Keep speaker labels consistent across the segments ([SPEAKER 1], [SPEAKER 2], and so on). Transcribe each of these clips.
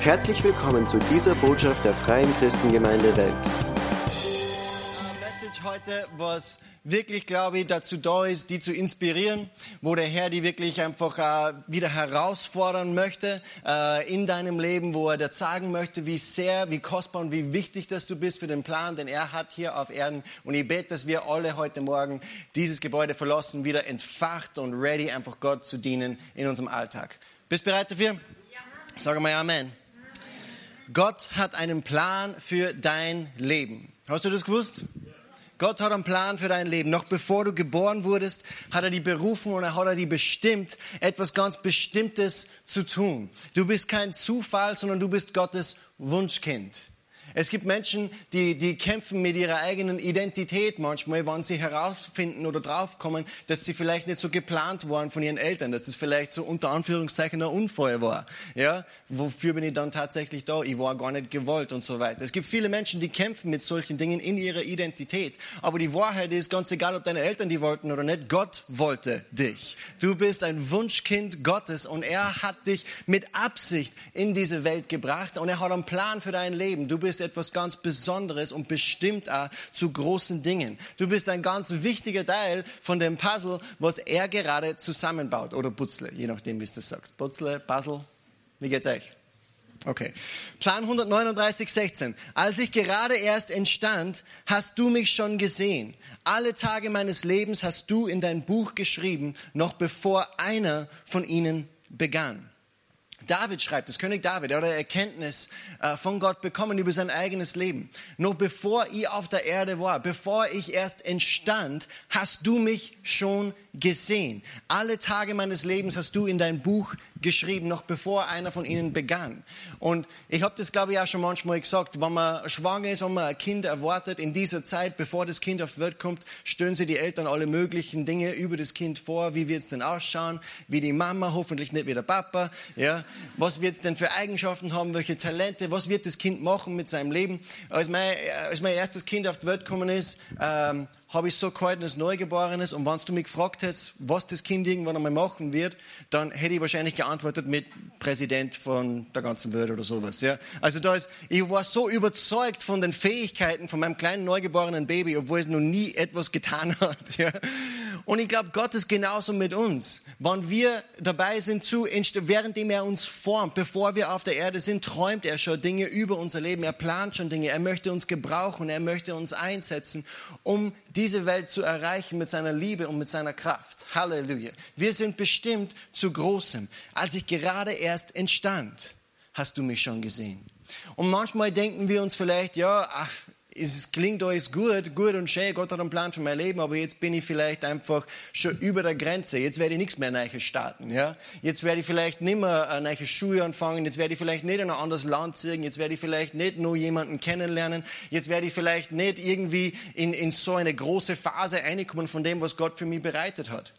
[SPEAKER 1] Herzlich willkommen zu dieser Botschaft der Freien Christengemeinde Wels.
[SPEAKER 2] Message heute, was wirklich, glaube ich, dazu da ist, die zu inspirieren, wo der Herr die wirklich einfach äh, wieder herausfordern möchte äh, in deinem Leben, wo er dir sagen möchte, wie sehr, wie kostbar und wie wichtig dass du bist für den Plan, den er hat hier auf Erden. Und ich bete, dass wir alle heute Morgen dieses Gebäude verlassen, wieder entfacht und ready, einfach Gott zu dienen in unserem Alltag. Bist du bereit dafür? Ja. Sag mal Amen. Gott hat einen Plan für dein Leben. Hast du das gewusst? Gott hat einen Plan für dein Leben. Noch bevor du geboren wurdest, hat er die berufen und er hat er die bestimmt, etwas ganz Bestimmtes zu tun. Du bist kein Zufall, sondern du bist Gottes Wunschkind. Es gibt Menschen, die, die kämpfen mit ihrer eigenen Identität manchmal, wenn sie herausfinden oder draufkommen, dass sie vielleicht nicht so geplant waren von ihren Eltern, dass das vielleicht so unter Anführungszeichen ein Unfall war. Ja, wofür bin ich dann tatsächlich da? Ich war gar nicht gewollt und so weiter. Es gibt viele Menschen, die kämpfen mit solchen Dingen in ihrer Identität. Aber die Wahrheit ist ganz egal, ob deine Eltern die wollten oder nicht. Gott wollte dich. Du bist ein Wunschkind Gottes und er hat dich mit Absicht in diese Welt gebracht und er hat einen Plan für dein Leben. Du bist bist etwas ganz Besonderes und bestimmt auch zu großen Dingen. Du bist ein ganz wichtiger Teil von dem Puzzle, was er gerade zusammenbaut. Oder Putzle, je nachdem, wie du das sagst. Putzle, Puzzle. Wie geht's euch? Okay. Psalm 139, 16. Als ich gerade erst entstand, hast du mich schon gesehen. Alle Tage meines Lebens hast du in dein Buch geschrieben, noch bevor einer von ihnen begann. David schreibt, das König David, er hat eine Erkenntnis äh, von Gott bekommen über sein eigenes Leben. Noch bevor ich auf der Erde war, bevor ich erst entstand, hast du mich schon gesehen. Alle Tage meines Lebens hast du in dein Buch geschrieben, noch bevor einer von ihnen begann. Und ich habe das, glaube ich, auch schon manchmal gesagt, wenn man schwanger ist, wenn man ein Kind erwartet, in dieser Zeit, bevor das Kind auf die Welt kommt, stellen sie die Eltern alle möglichen Dinge über das Kind vor. Wie wird es denn ausschauen? Wie die Mama, hoffentlich nicht wie der Papa. Ja? Was wird es denn für Eigenschaften haben? Welche Talente? Was wird das Kind machen mit seinem Leben? Als mein, als mein erstes Kind auf die Welt gekommen ist, ähm, habe ich so gehalten als Neugeborenes und wenn du mich gefragt hättest, was das Kind irgendwann einmal machen wird, dann hätte ich wahrscheinlich geantwortet mit Präsident von der ganzen Welt oder sowas. Ja? Also da ist, ich war so überzeugt von den Fähigkeiten von meinem kleinen neugeborenen Baby, obwohl es noch nie etwas getan hat. Ja? Und ich glaube, Gott ist genauso mit uns. Wenn wir dabei sind, zu, währenddem er uns formt, bevor wir auf der Erde sind, träumt er schon Dinge über unser Leben. Er plant schon Dinge. Er möchte uns gebrauchen. Er möchte uns einsetzen, um diese Welt zu erreichen mit seiner Liebe und mit seiner Kraft. Halleluja. Wir sind bestimmt zu Großem. Als ich gerade erst entstand, hast du mich schon gesehen. Und manchmal denken wir uns vielleicht, ja, ach, es klingt alles gut, gut und schön, Gott hat einen Plan für mein Leben, aber jetzt bin ich vielleicht einfach schon über der Grenze. Jetzt werde ich nichts mehr Neues starten. Ja? Jetzt werde ich vielleicht nicht mehr eine neue Schule anfangen, jetzt werde ich vielleicht nicht in ein anderes Land ziehen, jetzt werde ich vielleicht nicht nur jemanden kennenlernen, jetzt werde ich vielleicht nicht irgendwie in, in so eine große Phase reinkommen von dem, was Gott für mich bereitet hat.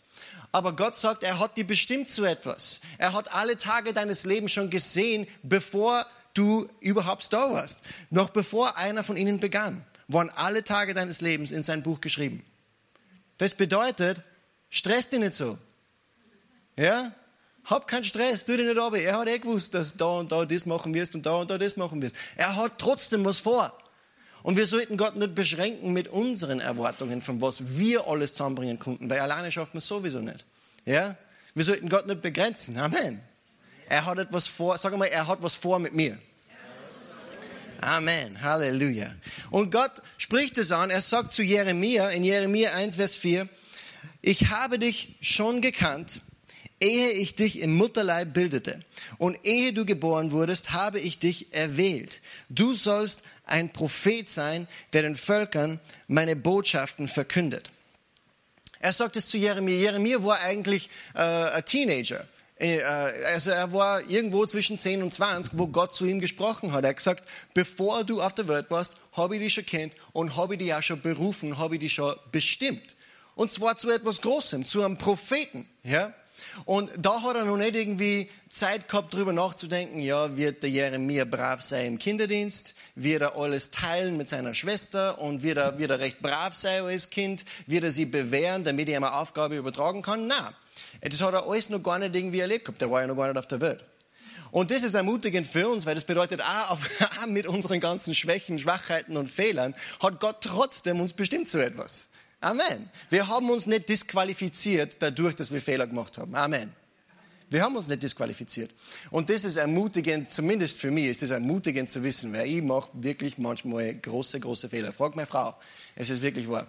[SPEAKER 2] Aber Gott sagt, er hat dich bestimmt zu etwas. Er hat alle Tage deines Lebens schon gesehen, bevor du überhaupt da warst. Noch bevor einer von ihnen begann, waren alle Tage deines Lebens in sein Buch geschrieben. Das bedeutet, stress dich nicht so. Ja? Hab keinen Stress, tu dich nicht ab. Er hat eh gewusst, dass da und da das machen wirst und da und da das machen wirst. Er hat trotzdem was vor. Und wir sollten Gott nicht beschränken mit unseren Erwartungen, von was wir alles zusammenbringen konnten, weil alleine wir es sowieso nicht. Ja? Wir sollten Gott nicht begrenzen. Amen. Er hat etwas vor, sag mal, er hat was vor mit mir. Amen. Halleluja. Und Gott spricht es an. Er sagt zu Jeremia in Jeremia 1, Vers 4, ich habe dich schon gekannt, ehe ich dich im Mutterleib bildete. Und ehe du geboren wurdest, habe ich dich erwählt. Du sollst ein Prophet sein, der den Völkern meine Botschaften verkündet. Er sagt es zu Jeremia. Jeremia war eigentlich äh, ein Teenager. Äh, also er war irgendwo zwischen 10 und 20, wo Gott zu ihm gesprochen hat. Er hat gesagt, bevor du auf der Welt warst, habe ich dich schon kennt und habe ich dich auch schon berufen, habe ich dich schon bestimmt. Und zwar zu etwas Großem, zu einem Propheten. Ja? Und da hat er noch nicht irgendwie Zeit gehabt, darüber nachzudenken, ja, wird der Jeremia brav sein im Kinderdienst, wird er alles teilen mit seiner Schwester und wird er, wird er recht brav sein als Kind, wird er sie bewähren, damit er eine Aufgabe übertragen kann? Nein. Das hat er alles noch gar nicht irgendwie erlebt gehabt. Der war ja noch gar nicht auf der Welt. Und das ist ermutigend für uns, weil das bedeutet, ah, auch mit unseren ganzen Schwächen, Schwachheiten und Fehlern hat Gott trotzdem uns bestimmt zu etwas. Amen. Wir haben uns nicht disqualifiziert dadurch, dass wir Fehler gemacht haben. Amen. Wir haben uns nicht disqualifiziert. Und das ist ermutigend, zumindest für mich ist das ermutigend zu wissen, weil ich mache wirklich manchmal große, große Fehler. Frag meine Frau. Es ist wirklich wahr.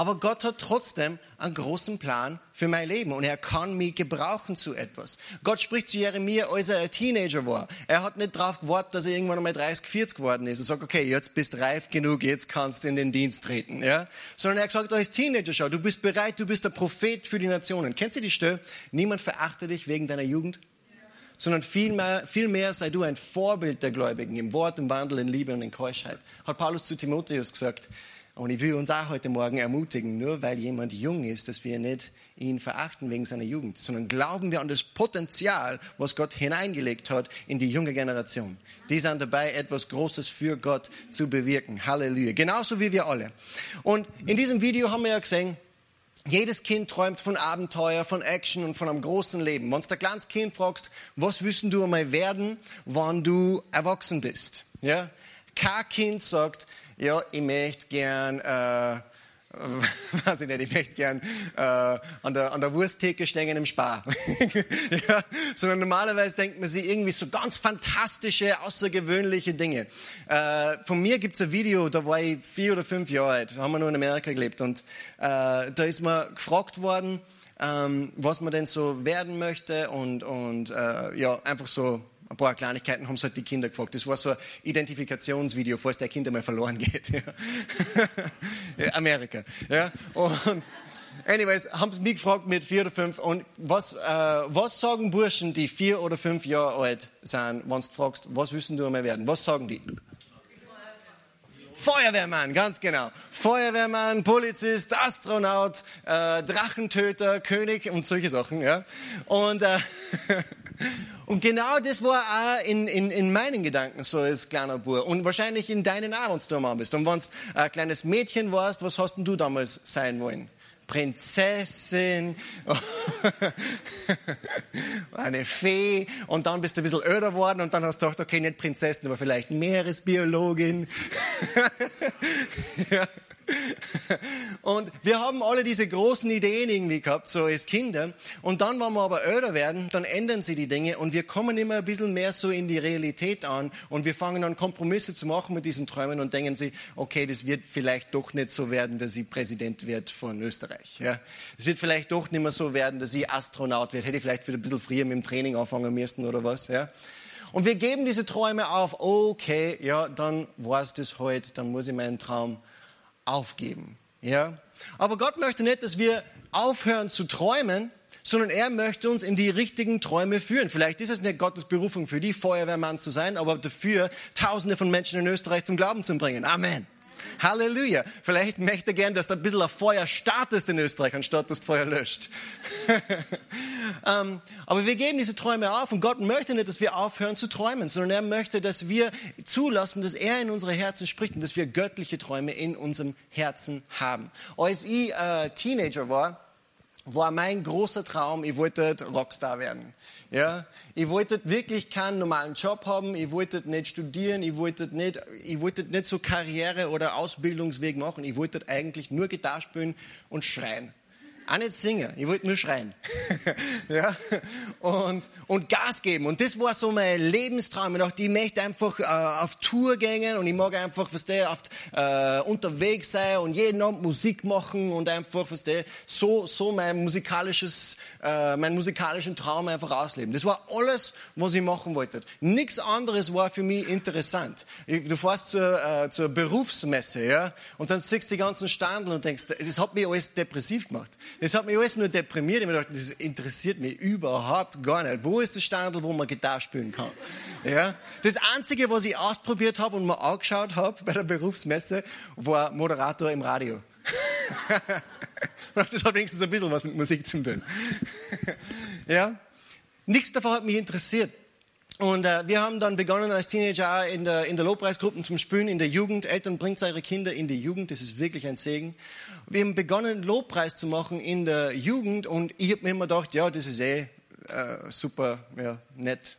[SPEAKER 2] Aber Gott hat trotzdem einen großen Plan für mein Leben und er kann mich gebrauchen zu etwas. Gott spricht zu Jeremia, als er ein Teenager war. Er hat nicht darauf gewartet, dass er irgendwann einmal 30, 40 geworden ist und sagt, okay, jetzt bist reif genug, jetzt kannst du in den Dienst treten. Ja? Sondern er hat gesagt, als Teenager schau, du bist bereit, du bist der Prophet für die Nationen. Kennst du die Stelle? Niemand verachtet dich wegen deiner Jugend sondern vielmehr, vielmehr sei du ein Vorbild der Gläubigen im Wort, im Wandel, in Liebe und in Keuschheit. Hat Paulus zu Timotheus gesagt. Und ich will uns auch heute Morgen ermutigen, nur weil jemand jung ist, dass wir nicht ihn verachten wegen seiner Jugend, sondern glauben wir an das Potenzial, was Gott hineingelegt hat in die junge Generation. Die sind dabei, etwas Großes für Gott zu bewirken. Halleluja. Genauso wie wir alle. Und in diesem Video haben wir ja gesehen, jedes Kind träumt von Abenteuer, von Action und von einem großen Leben. Wenn du ein kleines Kind fragst, was wissen du einmal werden, wann du erwachsen bist? Ja? Kein Kind sagt, ja, ich möchte gern, äh, weiß ich nicht, ich möchte gern äh, an, der, an der Wursttheke stehen im Spar. ja, sondern normalerweise denkt man sich irgendwie so ganz fantastische, außergewöhnliche Dinge. Äh, von mir gibt's ein Video, da war ich vier oder fünf Jahre alt, da haben wir nur in Amerika gelebt und äh, da ist mir gefragt worden, ähm, was man denn so werden möchte und, und äh, ja, einfach so ein paar Kleinigkeiten haben es halt die Kinder gefragt. Das war so ein Identifikationsvideo, falls der Kind einmal verloren geht. Ja. Amerika. Ja. Und anyways, haben sie mich gefragt mit vier oder fünf. Und was, äh, was sagen Burschen, die vier oder fünf Jahre alt sind, wenn du fragst, was wissen du einmal werden? Was sagen die? Feuerwehrmann, ganz genau. Feuerwehrmann, Polizist, Astronaut, äh, Drachentöter, König und solche Sachen. Ja. Und äh, Und genau das war auch in, in, in meinen Gedanken so als kleiner Bub und wahrscheinlich in deinen auch, wenn bist. Und wenn du ein kleines Mädchen warst, was hast denn du damals sein wollen? Prinzessin, eine Fee und dann bist du ein bisschen öder geworden und dann hast du gedacht, okay, nicht Prinzessin, aber vielleicht Meeresbiologin. ja. Und wir haben alle diese großen Ideen irgendwie gehabt, so als Kinder. Und dann, wenn wir aber älter werden, dann ändern sie die Dinge und wir kommen immer ein bisschen mehr so in die Realität an und wir fangen an, Kompromisse zu machen mit diesen Träumen und denken sie, okay, das wird vielleicht doch nicht so werden, dass ich Präsident wird von Österreich. Ja. Es wird vielleicht doch nicht mehr so werden, dass ich Astronaut wird. Hätte ich vielleicht wieder ein bisschen früher mit dem Training anfangen müssen oder was. Ja. Und wir geben diese Träume auf. Okay, ja, dann war es das heute, dann muss ich meinen Traum aufgeben. Ja? Aber Gott möchte nicht, dass wir aufhören zu träumen, sondern er möchte uns in die richtigen Träume führen. Vielleicht ist es nicht Gottes Berufung für die Feuerwehrmann zu sein, aber dafür Tausende von Menschen in Österreich zum Glauben zu bringen. Amen. Halleluja. Vielleicht möchte er gern, dass du ein bisschen ein Feuer startest in Österreich, anstatt dass das Feuer löscht. ähm, aber wir geben diese Träume auf und Gott möchte nicht, dass wir aufhören zu träumen, sondern er möchte, dass wir zulassen, dass er in unsere Herzen spricht und dass wir göttliche Träume in unserem Herzen haben. Als ich äh, Teenager war, war mein großer Traum, ich wollte Rockstar werden. Ja, ich wollte wirklich keinen normalen Job haben, ich wollte nicht studieren, ich wollte nicht, ich wollte nicht so Karriere oder Ausbildungsweg machen, ich wollte eigentlich nur Gitarre spielen und schreien. Auch nicht singen, ich wollte nur schreien. ja? und, und Gas geben. Und das war so mein Lebenstraum. Ich dachte, ich möchte einfach äh, auf Tour gehen und ich mag einfach, was der oft äh, unterwegs sein und jeden Abend Musik machen und einfach, was der so, so mein musikalisches, äh, meinen musikalischen Traum einfach ausleben. Das war alles, was ich machen wollte. Nichts anderes war für mich interessant. Du fährst zur, äh, zur Berufsmesse, ja, und dann siehst du die ganzen Standel und denkst, das hat mich alles depressiv gemacht. Das hat mich alles nur deprimiert. Ich habe gedacht, das interessiert mich überhaupt gar nicht. Wo ist der Standel, wo man Gitarre spielen kann? Ja? Das Einzige, was ich ausprobiert habe und mir angeschaut habe bei der Berufsmesse, war Moderator im Radio. das hat wenigstens ein bisschen was mit Musik zu tun. ja? Nichts davon hat mich interessiert. Und äh, wir haben dann begonnen als Teenager in der, in der Lobpreisgruppen zum Spülen in der Jugend. Eltern bringt eure Kinder in die Jugend, das ist wirklich ein Segen. Wir haben begonnen Lobpreis zu machen in der Jugend und ich habe mir immer gedacht, ja, das ist eh äh, super, ja, nett,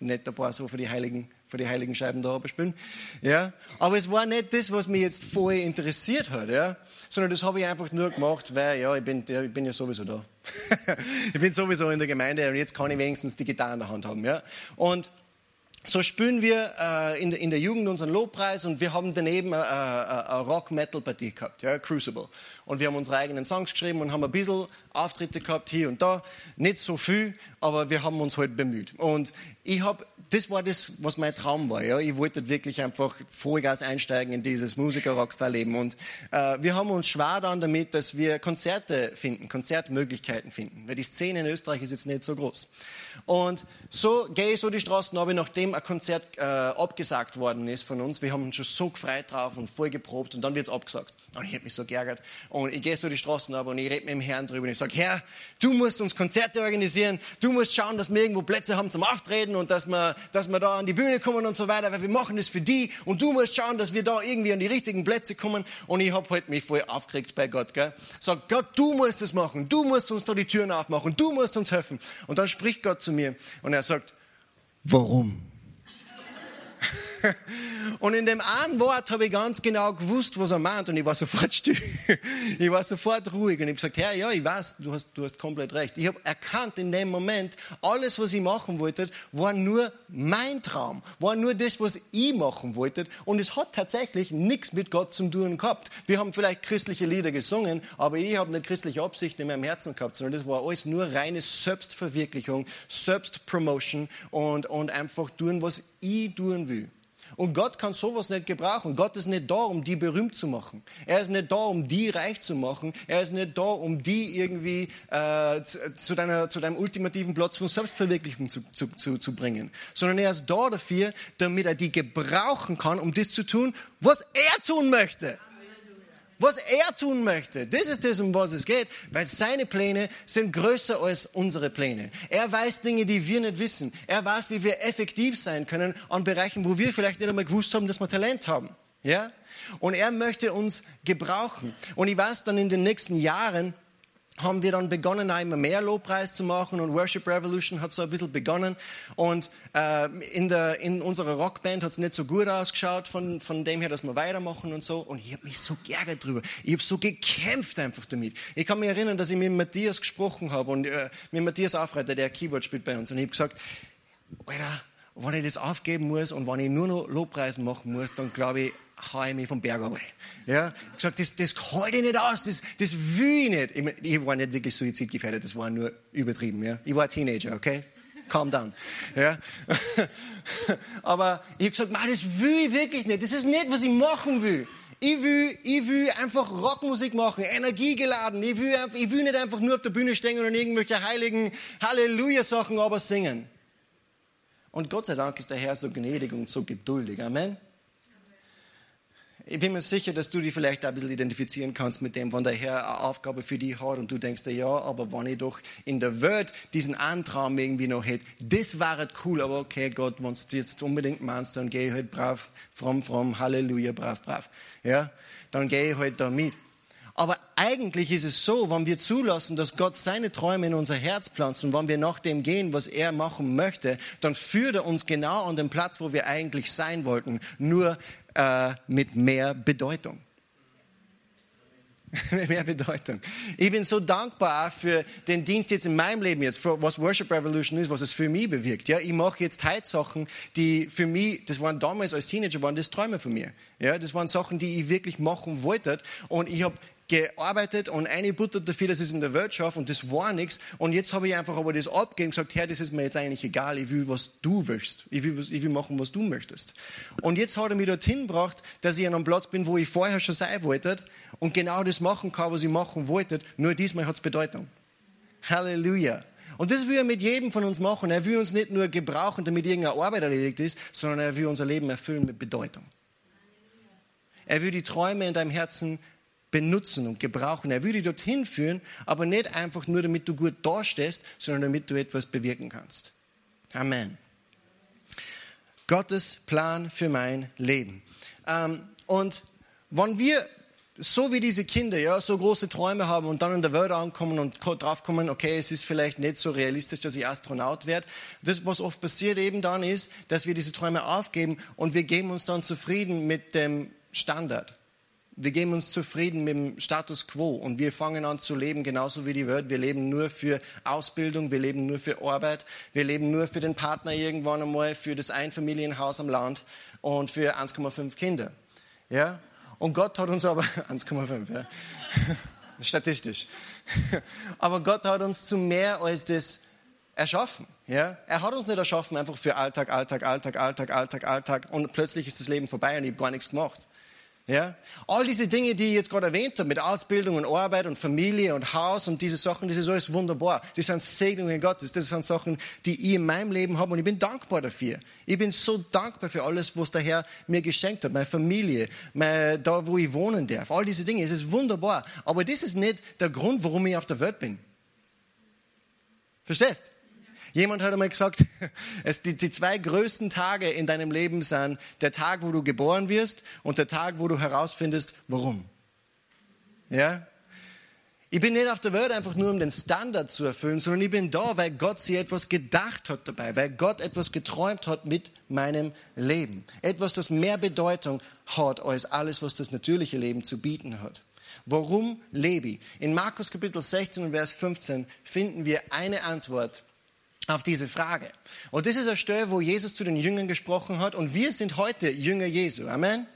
[SPEAKER 2] nicht ein paar so für die heiligen, für die heiligen Scheiben da spielen. Ja, aber es war nicht das, was mich jetzt vorher interessiert hat, ja, sondern das habe ich einfach nur gemacht, weil ja, ich bin, ja, ich bin ja sowieso da. Ich bin sowieso in der Gemeinde und jetzt kann ich wenigstens die Gitarre in der Hand haben, ja. Und so spielen wir äh, in, der, in, der, Jugend unseren Lobpreis und wir haben daneben eine, eine, eine Rock-Metal-Partie gehabt, ja, Crucible. Und wir haben unsere eigenen Songs geschrieben und haben ein bisschen Auftritte gehabt hier und da. Nicht so viel, aber wir haben uns halt bemüht. Und ich habe das war das, was mein Traum war. Ja. Ich wollte wirklich einfach Vollgas einsteigen in dieses Musiker-Rockstar-Leben. Und äh, wir haben uns schwer dann damit, dass wir Konzerte finden, Konzertmöglichkeiten finden. Weil die Szene in Österreich ist jetzt nicht so groß. Und so gehe ich so die Straßen runter, nachdem ein Konzert äh, abgesagt worden ist von uns. Wir haben uns schon so gefreut drauf und voll geprobt und dann wird es abgesagt. Und ich habe mich so geärgert. Und ich gehe so die Straßen runter und ich rede mit dem Herrn drüber und ich sage, Herr, du musst uns Konzerte organisieren, du musst schauen, dass wir irgendwo Plätze haben zum Auftreten und dass wir, dass wir da an die Bühne kommen und so weiter, weil wir machen das für die und du musst schauen, dass wir da irgendwie an die richtigen Plätze kommen. Und ich habe halt mich voll aufgeregt bei Gott. Gell? Sag, Gott, du musst das machen, du musst uns da die Türen aufmachen, du musst uns helfen. Und dann spricht Gott zu mir und er sagt, warum? Und in dem einen Wort habe ich ganz genau gewusst, was er meint und ich war sofort still. Ich war sofort ruhig und ich habe gesagt, Herr, ja, ich weiß, du hast, du hast komplett recht. Ich habe erkannt in dem Moment, alles, was ich machen wollte, war nur mein Traum, war nur das, was ich machen wollte und es hat tatsächlich nichts mit Gott zu tun gehabt. Wir haben vielleicht christliche Lieder gesungen, aber ich habe nicht christliche Absichten in meinem Herzen gehabt, sondern das war alles nur reine Selbstverwirklichung, Selbstpromotion und, und einfach tun, was ich tun will. Und Gott kann sowas nicht gebrauchen. Gott ist nicht da, um die berühmt zu machen. Er ist nicht da, um die reich zu machen. Er ist nicht da, um die irgendwie äh, zu, zu, deiner, zu deinem ultimativen Platz von Selbstverwirklichung zu, zu, bringen. Sondern er ist da dafür, damit er die gebrauchen kann, um das zu tun, was er tun möchte was er tun möchte. Das ist das, um was es geht, weil seine Pläne sind größer als unsere Pläne. Er weiß Dinge, die wir nicht wissen. Er weiß, wie wir effektiv sein können an Bereichen, wo wir vielleicht nicht einmal gewusst haben, dass wir Talent haben. Ja? Und er möchte uns gebrauchen. Und ich weiß dann in den nächsten Jahren, haben wir dann begonnen, immer mehr Lobpreis zu machen und Worship Revolution hat so ein bisschen begonnen. Und äh, in, der, in unserer Rockband hat es nicht so gut ausgeschaut, von, von dem her, dass wir weitermachen und so. Und ich habe mich so geärgert drüber. Ich habe so gekämpft einfach damit. Ich kann mich erinnern, dass ich mit Matthias gesprochen habe und äh, mit Matthias Aufreiter, der Keyboard spielt bei uns. Und ich habe gesagt, Alter, wenn ich das aufgeben muss und wenn ich nur noch Lobpreisen machen muss, dann glaube ich, hau ich mich vom Berg runter. Ja, gesagt, das, das halte ich nicht aus, das, das will ich nicht. Ich, mein, ich war nicht wirklich suizidgefährdet, das war nur übertrieben. Ja. Ich war Teenager, okay? Calm down. Ja. Aber ich habe gesagt, das will ich wirklich nicht. Das ist nicht, was ich machen will. Ich will, ich will einfach Rockmusik machen, energiegeladen. Ich will, ich will nicht einfach nur auf der Bühne stehen und irgendwelche heiligen Halleluja-Sachen aber singen. Und Gott sei Dank ist der Herr so gnädig und so geduldig. Amen. Ich bin mir sicher, dass du dich vielleicht ein bisschen identifizieren kannst mit dem, wenn der Herr eine Aufgabe für dich hat und du denkst, ja, aber wenn ich doch in der Welt diesen Antraum irgendwie noch hätte, das wäre cool, aber okay, Gott, wenn du jetzt unbedingt meinst, dann gehe ich halt brav, fromm, fromm, Halleluja, brav, brav. Ja, dann gehe ich halt da mit. Aber eigentlich ist es so, wenn wir zulassen, dass Gott seine Träume in unser Herz pflanzt und wenn wir nach dem gehen, was er machen möchte, dann führt er uns genau an den Platz, wo wir eigentlich sein wollten. Nur äh, mit mehr Bedeutung. mit mehr Bedeutung. Ich bin so dankbar für den Dienst jetzt in meinem Leben jetzt, für was Worship Revolution ist, was es für mich bewirkt. Ja, ich mache jetzt heute Sachen, die für mich, das waren damals als Teenager, waren das Träume von mir. Ja, das waren Sachen, die ich wirklich machen wollte und ich habe gearbeitet und eingebuttert dafür, dass ich es in der Welt schaffe und das war nichts. Und jetzt habe ich einfach aber das abgegeben und gesagt, Herr, das ist mir jetzt eigentlich egal, ich will, was du willst. Ich will, ich will machen, was du möchtest. Und jetzt hat er mich dorthin gebracht, dass ich an einem Platz bin, wo ich vorher schon sein wollte und genau das machen kann, was ich machen wollte, nur diesmal hat es Bedeutung. Halleluja. Und das will er mit jedem von uns machen. Er will uns nicht nur gebrauchen, damit irgendeine Arbeit erledigt ist, sondern er will unser Leben erfüllen mit Bedeutung. Er will die Träume in deinem Herzen benutzen und gebrauchen. Er würde dich dorthin führen, aber nicht einfach nur, damit du gut dastehst, sondern damit du etwas bewirken kannst. Amen. Gottes Plan für mein Leben. Ähm, und wenn wir so wie diese Kinder, ja, so große Träume haben und dann in der Welt ankommen und draufkommen, okay, es ist vielleicht nicht so realistisch, dass ich Astronaut werde. Das, was oft passiert eben dann ist, dass wir diese Träume aufgeben und wir geben uns dann zufrieden mit dem Standard. Wir geben uns zufrieden mit dem Status quo und wir fangen an zu leben, genauso wie die Welt. Wir leben nur für Ausbildung, wir leben nur für Arbeit, wir leben nur für den Partner irgendwann einmal, für das Einfamilienhaus am Land und für 1,5 Kinder. Ja? Und Gott hat uns aber, 1,5, ja. Statistisch. Aber Gott hat uns zu mehr als das erschaffen. Ja? Er hat uns nicht erschaffen einfach für Alltag, Alltag, Alltag, Alltag, Alltag, Alltag und plötzlich ist das Leben vorbei und ich habe gar nichts gemacht. Ja? All diese Dinge, die ich jetzt gerade erwähnt habe, mit Ausbildung und Arbeit und Familie und Haus und diese Sachen, das ist alles wunderbar. Das sind Segnungen Gottes. Das sind Sachen, die ich in meinem Leben habe und ich bin dankbar dafür. Ich bin so dankbar für alles, was der Herr mir geschenkt hat. Meine Familie, meine, da, wo ich wohnen darf. All diese Dinge. Es ist wunderbar. Aber das ist nicht der Grund, warum ich auf der Welt bin. Verstehst? Jemand hat einmal gesagt, es, die, die zwei größten Tage in deinem Leben sind der Tag, wo du geboren wirst und der Tag, wo du herausfindest, warum. Ja? Ich bin nicht auf der Welt einfach nur, um den Standard zu erfüllen, sondern ich bin da, weil Gott sich etwas gedacht hat dabei, weil Gott etwas geträumt hat mit meinem Leben. Etwas, das mehr Bedeutung hat als alles, was das natürliche Leben zu bieten hat. Warum lebe ich? In Markus Kapitel 16 und Vers 15 finden wir eine Antwort auf diese Frage. Und das ist eine Stelle, wo Jesus zu den Jüngern gesprochen hat und wir sind heute Jünger Jesu. Amen.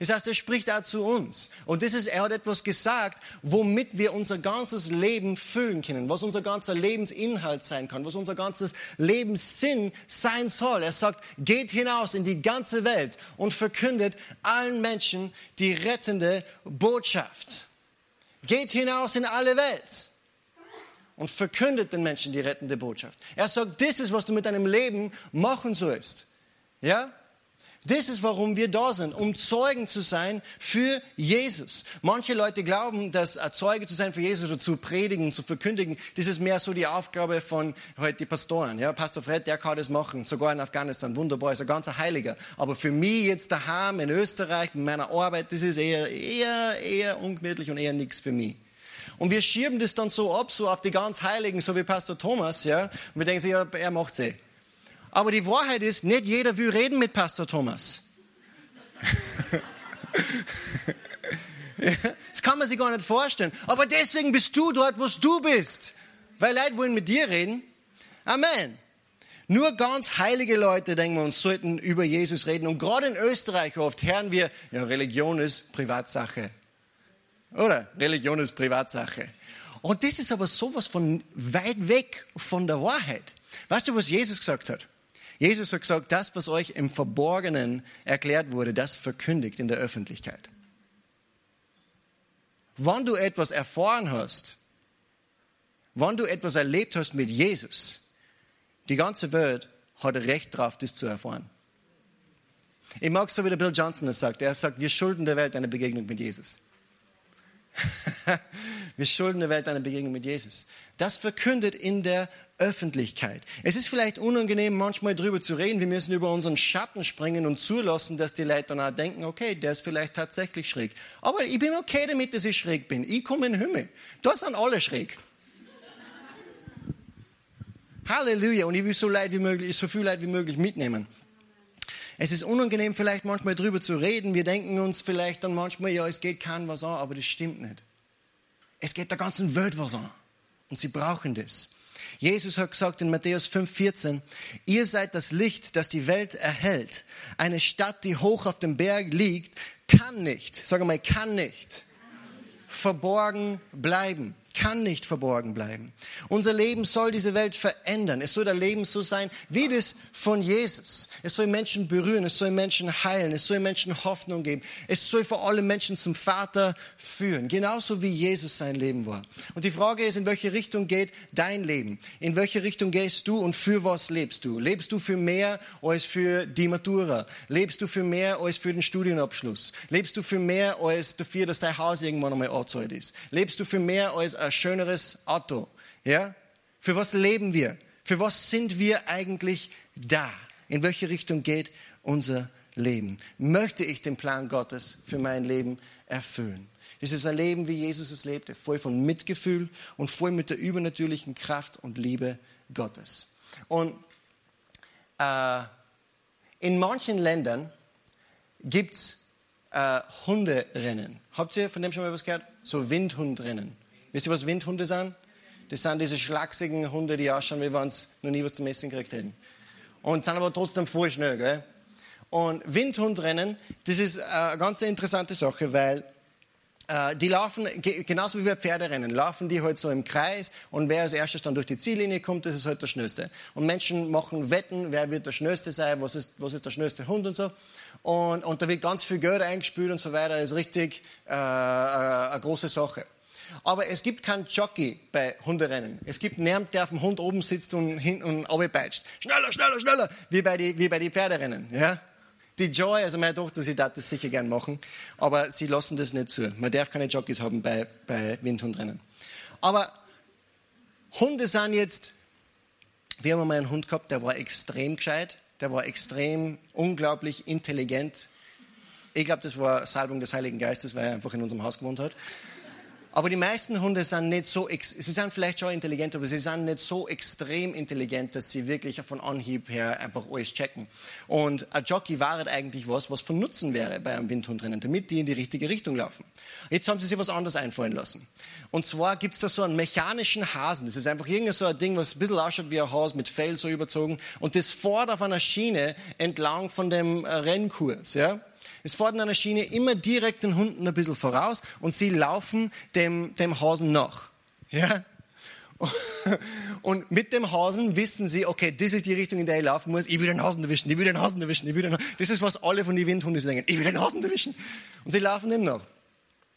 [SPEAKER 2] Das heißt, er spricht auch zu uns. Und das ist, er hat etwas gesagt, womit wir unser ganzes Leben füllen können, was unser ganzer Lebensinhalt sein kann, was unser ganzes Lebenssinn sein soll. Er sagt, geht hinaus in die ganze Welt und verkündet allen Menschen die rettende Botschaft. Geht hinaus in alle Welt und verkündet den Menschen die rettende Botschaft. Er sagt, das ist, was du mit deinem Leben machen sollst. Ja? Das ist, warum wir da sind, um Zeugen zu sein für Jesus. Manche Leute glauben, dass Zeuge zu sein für Jesus oder zu predigen, zu verkündigen, das ist mehr so die Aufgabe von heute die Pastoren. Ja, Pastor Fred, der kann das machen, sogar in Afghanistan, wunderbar, ist ein ganzer Heiliger. Aber für mich jetzt daheim in Österreich, mit meiner Arbeit, das ist eher, eher, eher ungemütlich und eher nichts für mich. Und wir schieben das dann so ab, so auf die ganz Heiligen, so wie Pastor Thomas, ja. Und wir denken sich, ja, er macht's eh. Aber die Wahrheit ist, nicht jeder will reden mit Pastor Thomas. das kann man sich gar nicht vorstellen. Aber deswegen bist du dort, wo du bist. Weil Leute wollen mit dir reden. Amen. Nur ganz heilige Leute, denken wir uns, sollten über Jesus reden. Und gerade in Österreich oft hören wir, ja, Religion ist Privatsache. Oder? Religion ist Privatsache. Und das ist aber sowas von weit weg von der Wahrheit. Weißt du, was Jesus gesagt hat? Jesus hat gesagt, das, was euch im Verborgenen erklärt wurde, das verkündigt in der Öffentlichkeit. Wann du etwas erfahren hast, wann du etwas erlebt hast mit Jesus, die ganze Welt hat Recht drauf, das zu erfahren. Ich mag so, wie der Bill Johnson es sagt. Er sagt, wir schulden der Welt eine Begegnung mit Jesus. Wir schulden der Welt eine Begegnung mit Jesus. Das verkündet in der Öffentlichkeit. Es ist vielleicht unangenehm, manchmal darüber zu reden. Wir müssen über unseren Schatten springen und zulassen, dass die Leute danach denken, okay, der ist vielleicht tatsächlich schräg. Aber ich bin okay damit, dass ich schräg bin. Ich komme in den Himmel. Da sind alle schräg. Halleluja. Und ich will so, Leid wie möglich, so viel Leid wie möglich mitnehmen. Es ist unangenehm, vielleicht manchmal drüber zu reden. Wir denken uns vielleicht dann manchmal, ja, es geht keinem was an, aber das stimmt nicht. Es geht der ganzen Welt was an. Und sie brauchen das. Jesus hat gesagt in Matthäus 5,14, ihr seid das Licht, das die Welt erhält. Eine Stadt, die hoch auf dem Berg liegt, kann nicht, sag mal, kann nicht verborgen bleiben kann nicht verborgen bleiben. Unser Leben soll diese Welt verändern. Es soll der Leben so sein wie das von Jesus. Es soll Menschen berühren, es soll Menschen heilen, es soll Menschen Hoffnung geben. Es soll vor allem Menschen zum Vater führen, genauso wie Jesus sein Leben war. Und die Frage ist, in welche Richtung geht dein Leben? In welche Richtung gehst du und für was lebst du? Lebst du für mehr als für die Matura? Lebst du für mehr als für den Studienabschluss? Lebst du für mehr als dafür, dass dein Haus irgendwann einmal anzahlt ist? Lebst du für mehr als ein schöneres Auto. Ja? Für was leben wir? Für was sind wir eigentlich da? In welche Richtung geht unser Leben? Möchte ich den Plan Gottes für mein Leben erfüllen? Das ist ein Leben, wie Jesus es lebte, voll von Mitgefühl und voll mit der übernatürlichen Kraft und Liebe Gottes. Und äh, in manchen Ländern gibt es äh, Hunderennen. Habt ihr von dem schon mal was gehört? So Windhundrennen. Wisst ihr, was Windhunde sind? Das sind diese schlachsigen Hunde, die ausschauen, wie wenn sie noch nie was zum Essen gekriegt hätten. Und sind aber trotzdem voll schnell. Gell? Und Windhundrennen, das ist äh, eine ganz interessante Sache, weil äh, die laufen, genauso wie bei Pferderennen, laufen die halt so im Kreis und wer als erstes dann durch die Ziellinie kommt, das ist halt der Schnellste. Und Menschen machen Wetten, wer wird der Schnellste sein, was ist, was ist der schnellste Hund und so. Und, und da wird ganz viel Geld eingespült und so weiter, das ist richtig äh, äh, eine große Sache. Aber es gibt keinen Jockey bei Hunderennen. Es gibt niemanden, der auf dem Hund oben sitzt und hinten und runterpeitscht. Schneller, schneller, schneller, wie bei den wie bei die Pferderennen. Ja? Die Joy, also meine Tochter, sie darf das sicher gern machen, aber sie lassen das nicht zu. Man darf keine Jockeys haben bei, bei Windhundrennen. Aber Hunde sind jetzt, wir haben mal einen Hund gehabt, der war extrem gescheit, der war extrem, unglaublich intelligent. Ich glaube, das war Salbung des Heiligen Geistes, weil er einfach in unserem Haus gewohnt hat. Aber die meisten Hunde sind nicht so, sie sind vielleicht schon intelligent, aber sie sind nicht so extrem intelligent, dass sie wirklich von Anhieb her einfach alles checken. Und ein Jockey war eigentlich was, was von Nutzen wäre bei einem Windhund drinnen, damit die in die richtige Richtung laufen. Jetzt haben sie sich was anderes einfallen lassen. Und zwar gibt es da so einen mechanischen Hasen. Das ist einfach irgendein so ein Ding, was ein bisschen ausschaut wie ein Hase mit Fell so überzogen. Und das fährt auf einer Schiene entlang von dem Rennkurs, ja. Es fährt an einer Schiene immer direkt den Hunden ein bisschen voraus und sie laufen dem, dem Hasen nach. Ja? Und mit dem Hasen wissen sie, okay, das ist die Richtung, in der ich laufen muss. Ich will den Hasen erwischen, ich will den Hasen erwischen, ich will den Hasen. Das ist, was alle von den Windhunden denken. Ich will den Hasen erwischen. Und sie laufen ihm nach.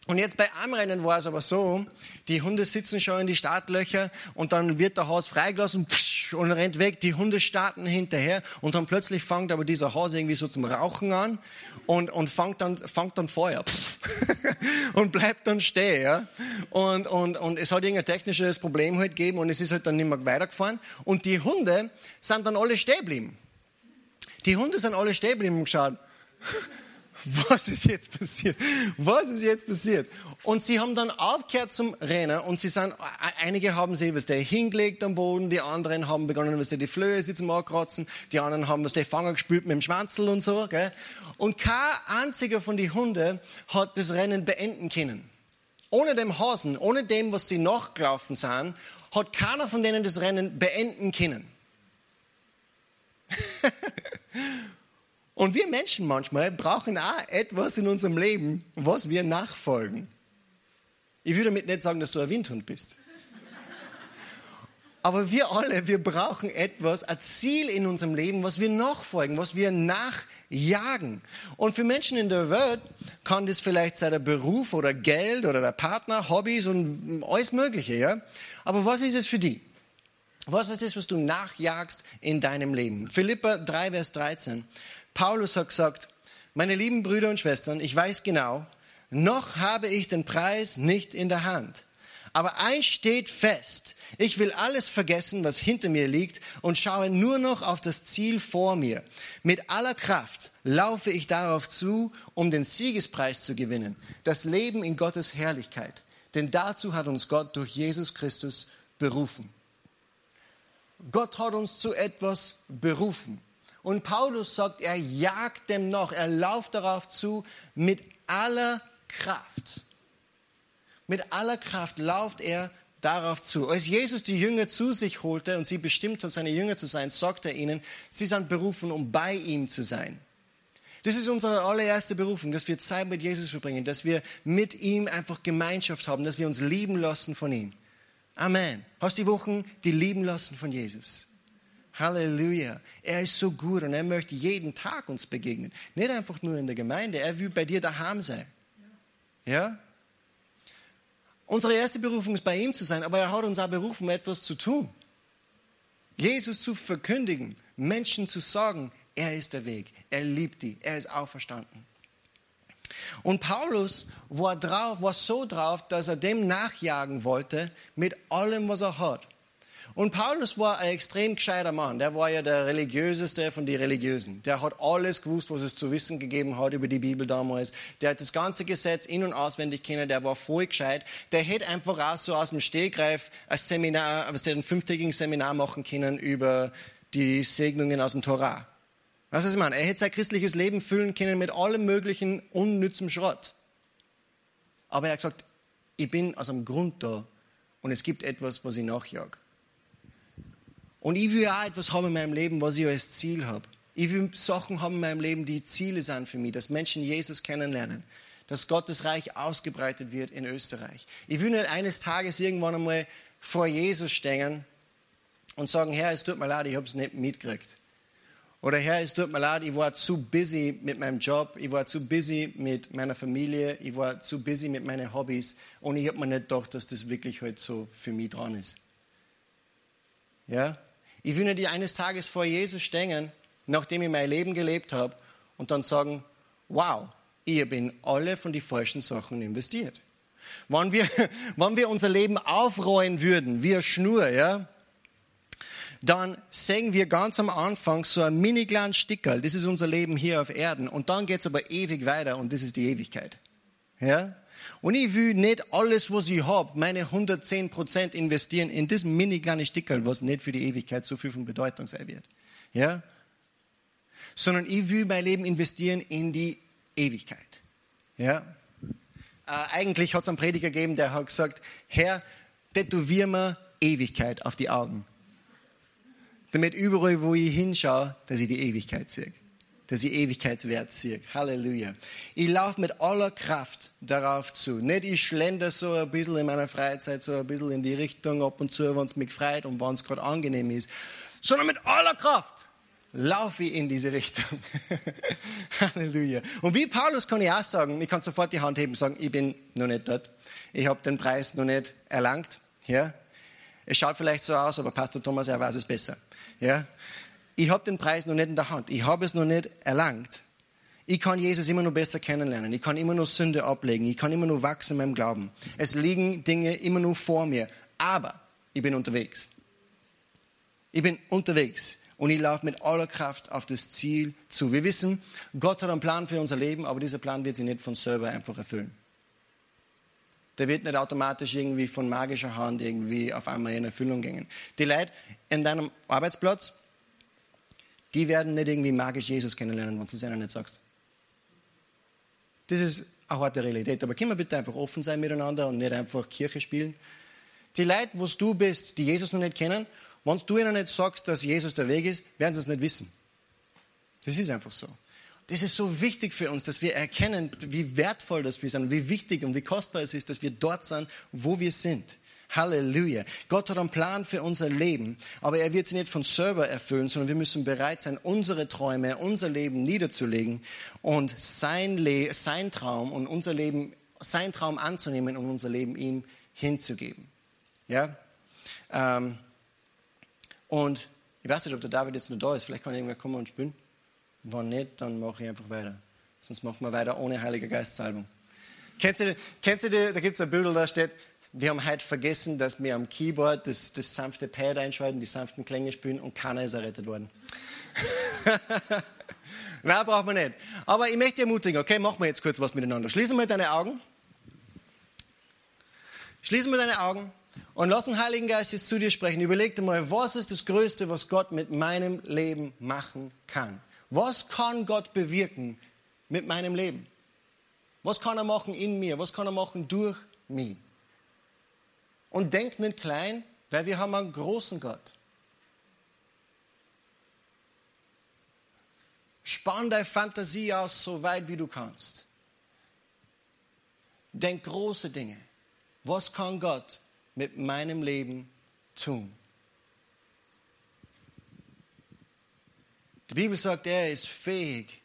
[SPEAKER 2] Und jetzt bei Armrennen war es aber so, die Hunde sitzen schon in die Startlöcher und dann wird der Hase freigelassen und rennt weg. Die Hunde starten hinterher und dann plötzlich fängt aber dieser Hase irgendwie so zum Rauchen an und, und fängt, dann, fängt dann Feuer und bleibt dann stehen. Ja? Und, und, und es hat irgendein technisches Problem halt gegeben und es ist halt dann nicht mehr weitergefahren. Und die Hunde sind dann alle stehen geblieben. Die Hunde sind alle stehen geblieben und geschaut was ist jetzt passiert? Was ist jetzt passiert? Und sie haben dann aufgehört zum Rennen und sie sind, einige haben sie, was der hingelegt am Boden, die anderen haben begonnen, was der die Flöhe sie zum Ankratzen, die anderen haben was der Fanger gespült mit dem Schwanzel und so, gell? Und kein einziger von den Hunden hat das Rennen beenden können. Ohne dem Hasen, ohne dem, was sie nachgelaufen sind, hat keiner von denen das Rennen beenden können. Und wir Menschen manchmal brauchen auch etwas in unserem Leben, was wir nachfolgen. Ich würde damit nicht sagen, dass du ein Windhund bist. Aber wir alle, wir brauchen etwas, ein Ziel in unserem Leben, was wir nachfolgen, was wir nachjagen. Und für Menschen in der Welt kann das vielleicht sein der Beruf oder Geld oder der Partner, Hobbys und alles Mögliche, ja. Aber was ist es für die? Was ist das, was du nachjagst in deinem Leben? Philippa 3, Vers 13. Paulus hat gesagt, meine lieben Brüder und Schwestern, ich weiß genau, noch habe ich den Preis nicht in der Hand. Aber eins steht fest. Ich will alles vergessen, was hinter mir liegt und schaue nur noch auf das Ziel vor mir. Mit aller Kraft laufe ich darauf zu, um den Siegespreis zu gewinnen. Das Leben in Gottes Herrlichkeit. Denn dazu hat uns Gott durch Jesus Christus berufen. Gott hat uns zu etwas berufen. Und Paulus sagt, er jagt dem noch, er lauft darauf zu mit aller Kraft. Mit aller Kraft lauft er darauf zu. Als Jesus die Jünger zu sich holte und sie bestimmt hat, seine Jünger zu sein, sagt er ihnen, sie sind berufen, um bei ihm zu sein. Das ist unsere allererste Berufung, dass wir Zeit mit Jesus verbringen, dass wir mit ihm einfach Gemeinschaft haben, dass wir uns lieben lassen von ihm. Amen. Hast du die Wochen die lieben lassen von Jesus? Halleluja. Er ist so gut und er möchte jeden Tag uns begegnen. Nicht einfach nur in der Gemeinde, er will bei dir daheim sein. Ja? Unsere erste Berufung ist bei ihm zu sein, aber er hat uns auch berufen, etwas zu tun. Jesus zu verkündigen, Menschen zu sagen, er ist der Weg, er liebt die, er ist auferstanden. Und Paulus war, drauf, war so drauf, dass er dem nachjagen wollte mit allem, was er hat. Und Paulus war ein extrem gescheiter Mann. Der war ja der religiöseste von den Religiösen. Der hat alles gewusst, was es zu wissen gegeben hat über die Bibel damals. Der hat das ganze Gesetz in- und auswendig kennen. Der war voll gescheit. Der hätte einfach auch so aus dem Stegreif ein Seminar, was ein fünftägigen Seminar machen können über die Segnungen aus dem Torah. Was ist meine? Er hätte sein christliches Leben füllen können mit allem möglichen unnützem Schrott. Aber er hat gesagt, ich bin aus einem Grund da und es gibt etwas, was ich nachjage. Und ich will auch etwas haben in meinem Leben, was ich als Ziel habe. Ich will Sachen haben in meinem Leben, die Ziele sind für mich, dass Menschen Jesus kennenlernen, dass Gottes Reich ausgebreitet wird in Österreich. Ich will nicht eines Tages irgendwann einmal vor Jesus stehen und sagen, Herr, es tut mir leid, ich habe es nicht mitgekriegt. Oder Herr, es tut mir leid, ich war zu busy mit meinem Job, ich war zu busy mit meiner Familie, ich war zu busy mit meinen Hobbys und ich habe mir nicht gedacht, dass das wirklich heute halt so für mich dran ist. Ja? Ich will nicht eines Tages vor Jesus stehen, nachdem ich mein Leben gelebt habe, und dann sagen, wow, ich habe in alle von den falschen Sachen investiert. Wenn wir, wenn wir unser Leben aufrollen würden, wie eine Schnur, ja, dann sehen wir ganz am Anfang so ein mini kleines Stickerl, das ist unser Leben hier auf Erden, und dann geht es aber ewig weiter, und das ist die Ewigkeit. Ja? Und ich will nicht alles, was ich habe, meine 110 Prozent investieren in das mini kleine Stickerl, was nicht für die Ewigkeit so viel von Bedeutung sein wird. Ja? Sondern ich will mein Leben investieren in die Ewigkeit. Ja? Äh, eigentlich hat es einen Prediger gegeben, der hat gesagt, Herr, tätowier mir Ewigkeit auf die Augen. Damit überall, wo ich hinschaue, dass ich die Ewigkeit sehe dass ich Ewigkeitswert sehe. Halleluja. Ich laufe mit aller Kraft darauf zu. Nicht ich schlender so ein bisschen in meiner Freizeit, so ein bisschen in die Richtung ab und zu, wenn es mich freut und wenn es gerade angenehm ist, sondern mit aller Kraft laufe ich in diese Richtung. Halleluja. Und wie Paulus kann ich auch sagen, ich kann sofort die Hand heben und sagen, ich bin noch nicht dort. Ich habe den Preis noch nicht erlangt. Ja? Es schaut vielleicht so aus, aber Pastor Thomas, er weiß es besser. Ja? Ich habe den Preis noch nicht in der Hand, ich habe es noch nicht erlangt. Ich kann Jesus immer noch besser kennenlernen. Ich kann immer noch Sünde ablegen. Ich kann immer noch wachsen in meinem Glauben. Es liegen Dinge immer noch vor mir. Aber ich bin unterwegs. Ich bin unterwegs und ich laufe mit aller Kraft auf das Ziel zu. Wir wissen, Gott hat einen Plan für unser Leben, aber dieser Plan wird sich nicht von selber einfach erfüllen. Der wird nicht automatisch irgendwie von magischer Hand irgendwie auf einmal in Erfüllung gehen. Die Leute in deinem Arbeitsplatz, die werden nicht irgendwie magisch Jesus kennenlernen, wenn du es ihnen nicht sagst. Das ist eine harte Realität. Aber können wir bitte einfach offen sein miteinander und nicht einfach Kirche spielen? Die Leute, wo du bist, die Jesus noch nicht kennen, wenn du ihnen nicht sagst, dass Jesus der Weg ist, werden sie es nicht wissen. Das ist einfach so. Das ist so wichtig für uns, dass wir erkennen, wie wertvoll das wir sind, wie wichtig und wie kostbar es ist, dass wir dort sind, wo wir sind. Halleluja. Gott hat einen Plan für unser Leben, aber er wird sie nicht von selber erfüllen, sondern wir müssen bereit sein, unsere Träume, unser Leben niederzulegen und sein, Le sein Traum und unser Leben, sein Traum anzunehmen und unser Leben ihm hinzugeben. Ja? Ähm, und ich weiß nicht, ob der David jetzt noch da ist. Vielleicht kann irgendwer kommen und spielen. Wenn nicht, dann mache ich einfach weiter. Sonst machen wir weiter ohne Heiliger Geistsalbung. Kennst du, kennst du da gibt es ein Bild, da steht, wir haben heute vergessen, dass wir am Keyboard das, das sanfte Pad einschalten, die sanften Klänge spielen und keiner ist errettet worden. Nein, braucht man nicht. Aber ich möchte ermutigen, okay, machen wir jetzt kurz was miteinander. Schließen wir deine Augen. Schließen wir deine Augen und lass den Heiligen Geist jetzt zu dir sprechen. Überleg dir mal, was ist das Größte, was Gott mit meinem Leben machen kann? Was kann Gott bewirken mit meinem Leben? Was kann er machen in mir? Was kann er machen durch mich? Und denk nicht klein, weil wir haben einen großen Gott. Spann deine Fantasie aus, so weit wie du kannst. Denk große Dinge. Was kann Gott mit meinem Leben tun? Die Bibel sagt, er ist fähig,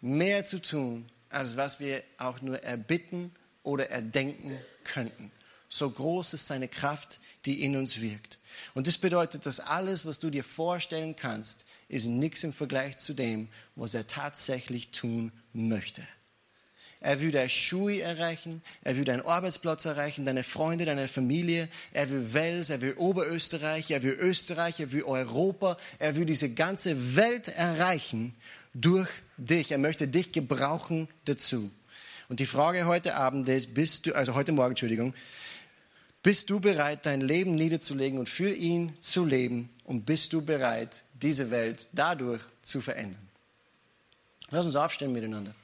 [SPEAKER 2] mehr zu tun, als was wir auch nur erbitten oder erdenken könnten. So groß ist seine Kraft, die in uns wirkt. Und das bedeutet, dass alles, was du dir vorstellen kannst, ist nichts im Vergleich zu dem, was er tatsächlich tun möchte. Er will deine Schuhe erreichen. Er will deinen Arbeitsplatz erreichen, deine Freunde, deine Familie. Er will Wels, er will Oberösterreich, er will Österreich, er will Europa. Er will diese ganze Welt erreichen durch dich. Er möchte dich gebrauchen dazu. Und die Frage heute Abend ist, bist du, also heute Morgen, Entschuldigung, bist du bereit, dein Leben niederzulegen und für ihn zu leben? Und bist du bereit, diese Welt dadurch zu verändern? Lass uns aufstehen miteinander.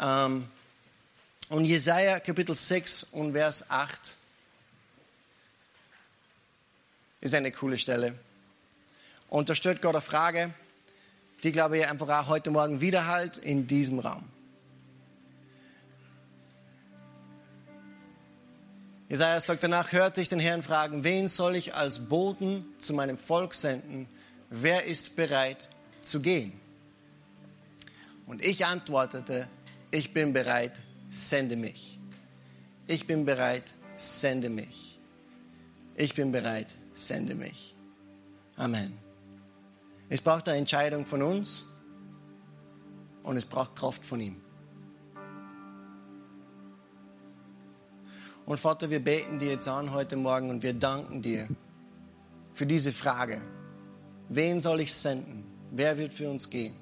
[SPEAKER 2] Ähm, und Jesaja Kapitel 6 und Vers 8 ist eine coole Stelle. Und da stellt Gott eine Frage, die, glaube ich, einfach auch heute Morgen widerhallt in diesem Raum. Jesaja sagt danach, hörte ich den Herrn fragen, wen soll ich als Boten zu meinem Volk senden? Wer ist bereit zu gehen? Und ich antwortete, ich bin bereit, sende mich. Ich bin bereit, sende mich. Ich bin bereit, sende mich. Amen. Es braucht eine Entscheidung von uns und es braucht Kraft von ihm. Und Vater, wir beten dir jetzt an heute Morgen und wir danken dir für diese Frage. Wen soll ich senden? Wer wird für uns gehen?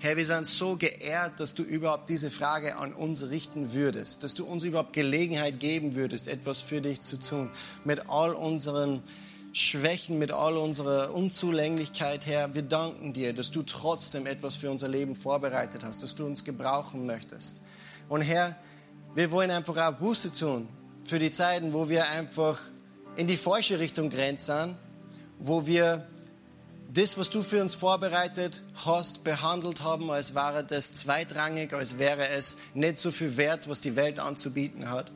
[SPEAKER 2] Herr, wir sind so geehrt, dass du überhaupt diese Frage an uns richten würdest, dass du uns überhaupt Gelegenheit geben würdest, etwas für dich zu tun. Mit all unseren Schwächen, mit all unserer Unzulänglichkeit, Herr, wir danken dir, dass du trotzdem etwas für unser Leben vorbereitet hast, dass du uns gebrauchen möchtest. Und Herr, wir wollen einfach auch Buße tun für die Zeiten, wo wir einfach in die falsche Richtung grenzen, wo wir das, was du für uns vorbereitet hast, behandelt haben, als wäre das zweitrangig, als wäre es nicht so viel wert, was die Welt anzubieten hat.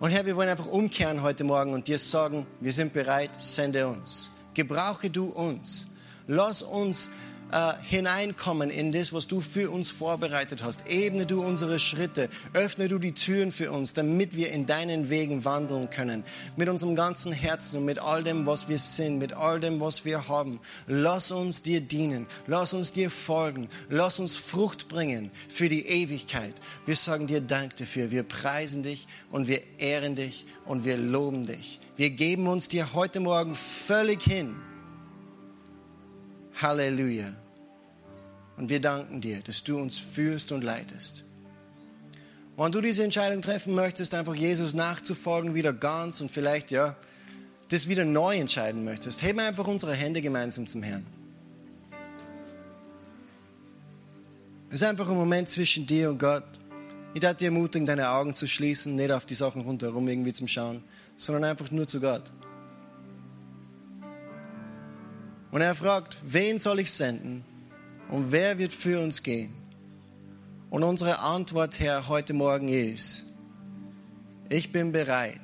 [SPEAKER 2] Und Herr, wir wollen einfach umkehren heute Morgen und dir sagen, wir sind bereit, sende uns. Gebrauche du uns. Lass uns äh, hineinkommen in das, was du für uns vorbereitet hast. Ebne du unsere Schritte, öffne du die Türen für uns, damit wir in deinen Wegen wandeln können. Mit unserem ganzen Herzen und mit all dem, was wir sind, mit all dem, was wir haben. Lass uns dir dienen, lass uns dir folgen, lass uns Frucht bringen für die Ewigkeit. Wir sagen dir Dank dafür, wir preisen dich und wir ehren dich und wir loben dich. Wir geben uns dir heute Morgen völlig hin. Halleluja. Und wir danken dir, dass du uns führst und leitest. Und wenn du diese Entscheidung treffen möchtest, einfach Jesus nachzufolgen, wieder ganz und vielleicht, ja, das wieder neu entscheiden möchtest, heben einfach unsere Hände gemeinsam zum Herrn. Es ist einfach ein Moment zwischen dir und Gott. Ich darf dir ermutigen, deine Augen zu schließen, nicht auf die Sachen rundherum irgendwie zum Schauen, sondern einfach nur zu Gott. Und er fragt, wen soll ich senden? Und wer wird für uns gehen? Und unsere Antwort, Herr, heute Morgen ist, ich bin bereit,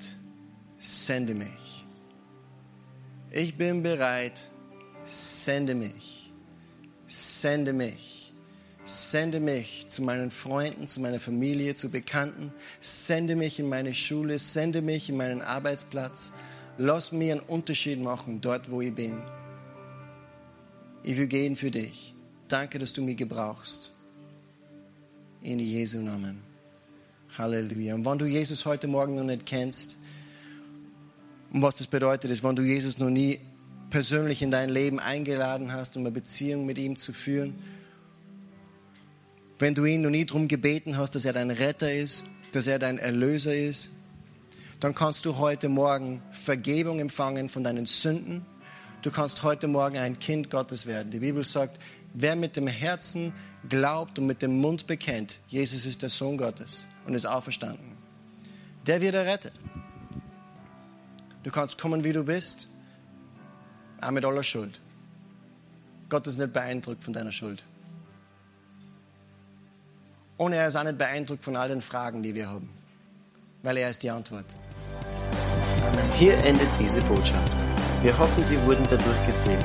[SPEAKER 2] sende mich. Ich bin bereit, sende mich. Sende mich. Sende mich zu meinen Freunden, zu meiner Familie, zu Bekannten. Sende mich in meine Schule, sende mich in meinen Arbeitsplatz. Lass mir einen Unterschied machen dort, wo ich bin. Ich will gehen für dich. Danke, dass du mich gebrauchst. In Jesu Namen. Halleluja. Und wenn du Jesus heute Morgen noch nicht kennst, und was das bedeutet, ist, wenn du Jesus noch nie persönlich in dein Leben eingeladen hast, um eine Beziehung mit ihm zu führen, wenn du ihn noch nie darum gebeten hast, dass er dein Retter ist, dass er dein Erlöser ist, dann kannst du heute Morgen Vergebung empfangen von deinen Sünden. Du kannst heute Morgen ein Kind Gottes werden. Die Bibel sagt, wer mit dem Herzen glaubt und mit dem Mund bekennt, Jesus ist der Sohn Gottes und ist auferstanden, der wird errettet. Du kannst kommen, wie du bist, auch mit aller Schuld. Gott ist nicht beeindruckt von deiner Schuld. Und er ist auch nicht beeindruckt von all den Fragen, die wir haben, weil er ist die Antwort.
[SPEAKER 1] Hier endet diese Botschaft. Wir hoffen, Sie wurden dadurch gesegnet.